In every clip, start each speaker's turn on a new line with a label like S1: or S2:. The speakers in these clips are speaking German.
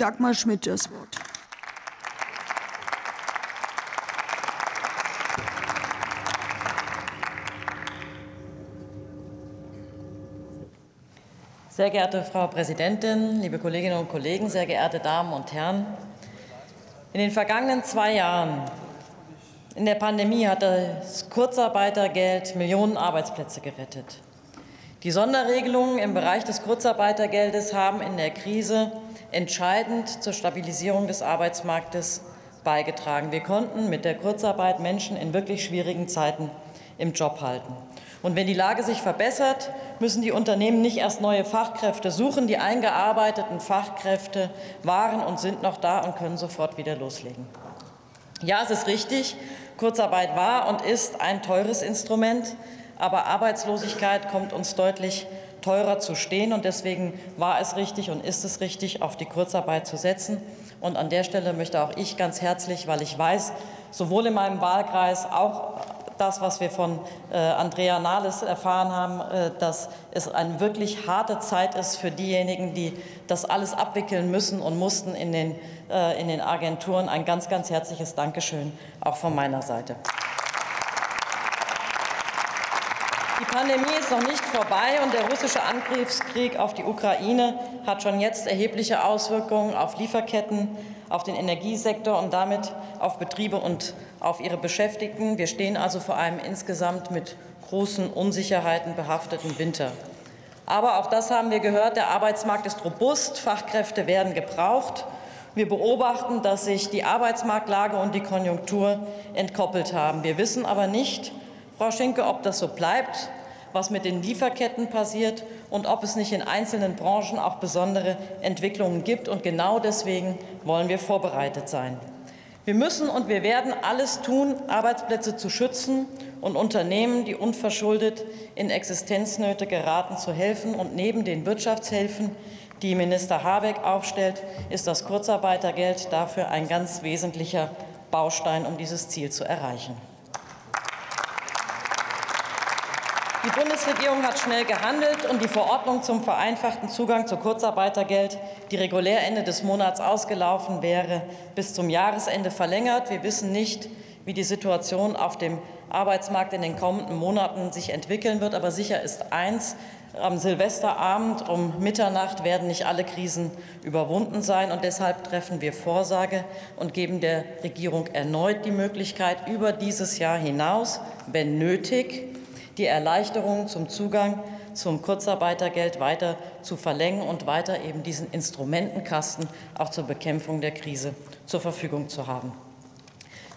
S1: Dagmar Schmidt das Wort.
S2: Sehr geehrte Frau Präsidentin, liebe Kolleginnen und Kollegen, sehr geehrte Damen und Herren! In den vergangenen zwei Jahren in der Pandemie hat das Kurzarbeitergeld Millionen Arbeitsplätze gerettet. Die Sonderregelungen im Bereich des Kurzarbeitergeldes haben in der Krise entscheidend zur Stabilisierung des Arbeitsmarktes beigetragen. Wir konnten mit der Kurzarbeit Menschen in wirklich schwierigen Zeiten im Job halten. Und wenn die Lage sich verbessert, müssen die Unternehmen nicht erst neue Fachkräfte suchen. Die eingearbeiteten Fachkräfte waren und sind noch da und können sofort wieder loslegen. Ja, es ist richtig, Kurzarbeit war und ist ein teures Instrument, aber Arbeitslosigkeit kommt uns deutlich teurer zu stehen. Und deswegen war es richtig und ist es richtig, auf die Kurzarbeit zu setzen. Und an der Stelle möchte auch ich ganz herzlich, weil ich weiß, sowohl in meinem Wahlkreis auch das, was wir von äh, Andrea Nahles erfahren haben, äh, dass es eine wirklich harte Zeit ist für diejenigen, die das alles abwickeln müssen und mussten in den, äh, in den Agenturen. Ein ganz, ganz herzliches Dankeschön auch von meiner Seite. Die Pandemie ist noch nicht vorbei und der russische Angriffskrieg auf die Ukraine hat schon jetzt erhebliche Auswirkungen auf Lieferketten, auf den Energiesektor und damit auf Betriebe und auf ihre Beschäftigten. Wir stehen also vor einem insgesamt mit großen Unsicherheiten behafteten Winter. Aber auch das haben wir gehört, der Arbeitsmarkt ist robust, Fachkräfte werden gebraucht. Wir beobachten, dass sich die Arbeitsmarktlage und die Konjunktur entkoppelt haben. Wir wissen aber nicht, Frau Schinke, ob das so bleibt, was mit den Lieferketten passiert und ob es nicht in einzelnen Branchen auch besondere Entwicklungen gibt. Und genau deswegen wollen wir vorbereitet sein. Wir müssen und wir werden alles tun, Arbeitsplätze zu schützen und Unternehmen, die unverschuldet in Existenznöte geraten, zu helfen. Und neben den Wirtschaftshilfen, die Minister Habeck aufstellt, ist das Kurzarbeitergeld dafür ein ganz wesentlicher Baustein, um dieses Ziel zu erreichen. Die Bundesregierung hat schnell gehandelt und die Verordnung zum vereinfachten Zugang zu Kurzarbeitergeld, die regulär Ende des Monats ausgelaufen wäre, bis zum Jahresende verlängert. Wir wissen nicht, wie die Situation auf dem Arbeitsmarkt in den kommenden Monaten sich entwickeln wird. Aber sicher ist eins, am Silvesterabend um Mitternacht werden nicht alle Krisen überwunden sein. Und deshalb treffen wir Vorsage und geben der Regierung erneut die Möglichkeit, über dieses Jahr hinaus, wenn nötig, die Erleichterungen zum Zugang zum Kurzarbeitergeld weiter zu verlängern und weiter eben diesen Instrumentenkasten auch zur Bekämpfung der Krise zur Verfügung zu haben.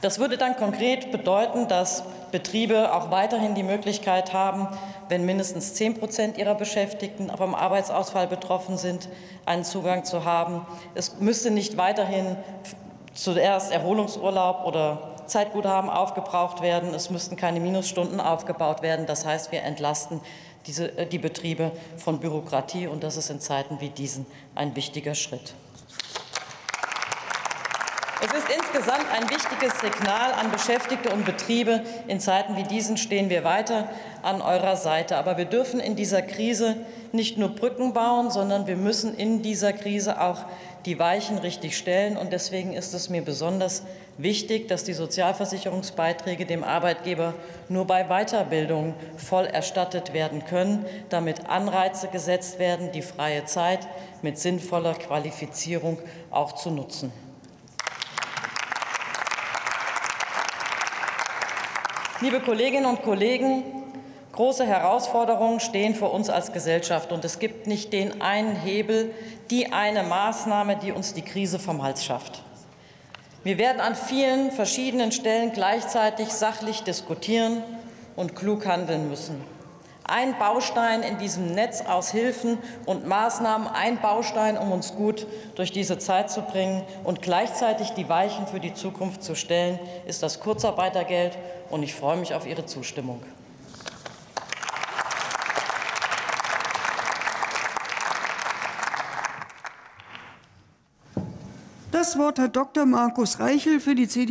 S2: Das würde dann konkret bedeuten, dass Betriebe auch weiterhin die Möglichkeit haben, wenn mindestens 10 Prozent ihrer Beschäftigten vom Arbeitsausfall betroffen sind, einen Zugang zu haben. Es müsste nicht weiterhin zuerst Erholungsurlaub oder Zeitguthaben aufgebraucht werden. Es müssten keine Minusstunden aufgebaut werden. Das heißt, wir entlasten diese, äh, die Betriebe von Bürokratie, und das ist in Zeiten wie diesen ein wichtiger Schritt. Es ist insgesamt ein wichtiges Signal an Beschäftigte und Betriebe. In Zeiten wie diesen stehen wir weiter an eurer Seite. Aber wir dürfen in dieser Krise nicht nur Brücken bauen, sondern wir müssen in dieser Krise auch die Weichen richtig stellen. Und deswegen ist es mir besonders wichtig, dass die Sozialversicherungsbeiträge dem Arbeitgeber nur bei Weiterbildung voll erstattet werden können, damit Anreize gesetzt werden, die freie Zeit mit sinnvoller Qualifizierung auch zu nutzen. Liebe Kolleginnen und Kollegen, große Herausforderungen stehen vor uns als Gesellschaft, und es gibt nicht den einen Hebel, die eine Maßnahme, die uns die Krise vom Hals schafft. Wir werden an vielen verschiedenen Stellen gleichzeitig sachlich diskutieren und klug handeln müssen. Ein Baustein in diesem Netz aus Hilfen und Maßnahmen, ein Baustein, um uns gut durch diese Zeit zu bringen und gleichzeitig die Weichen für die Zukunft zu stellen, ist das Kurzarbeitergeld. Und ich freue mich auf Ihre Zustimmung.
S1: Das Wort hat Dr. Markus Reichel für die CDU.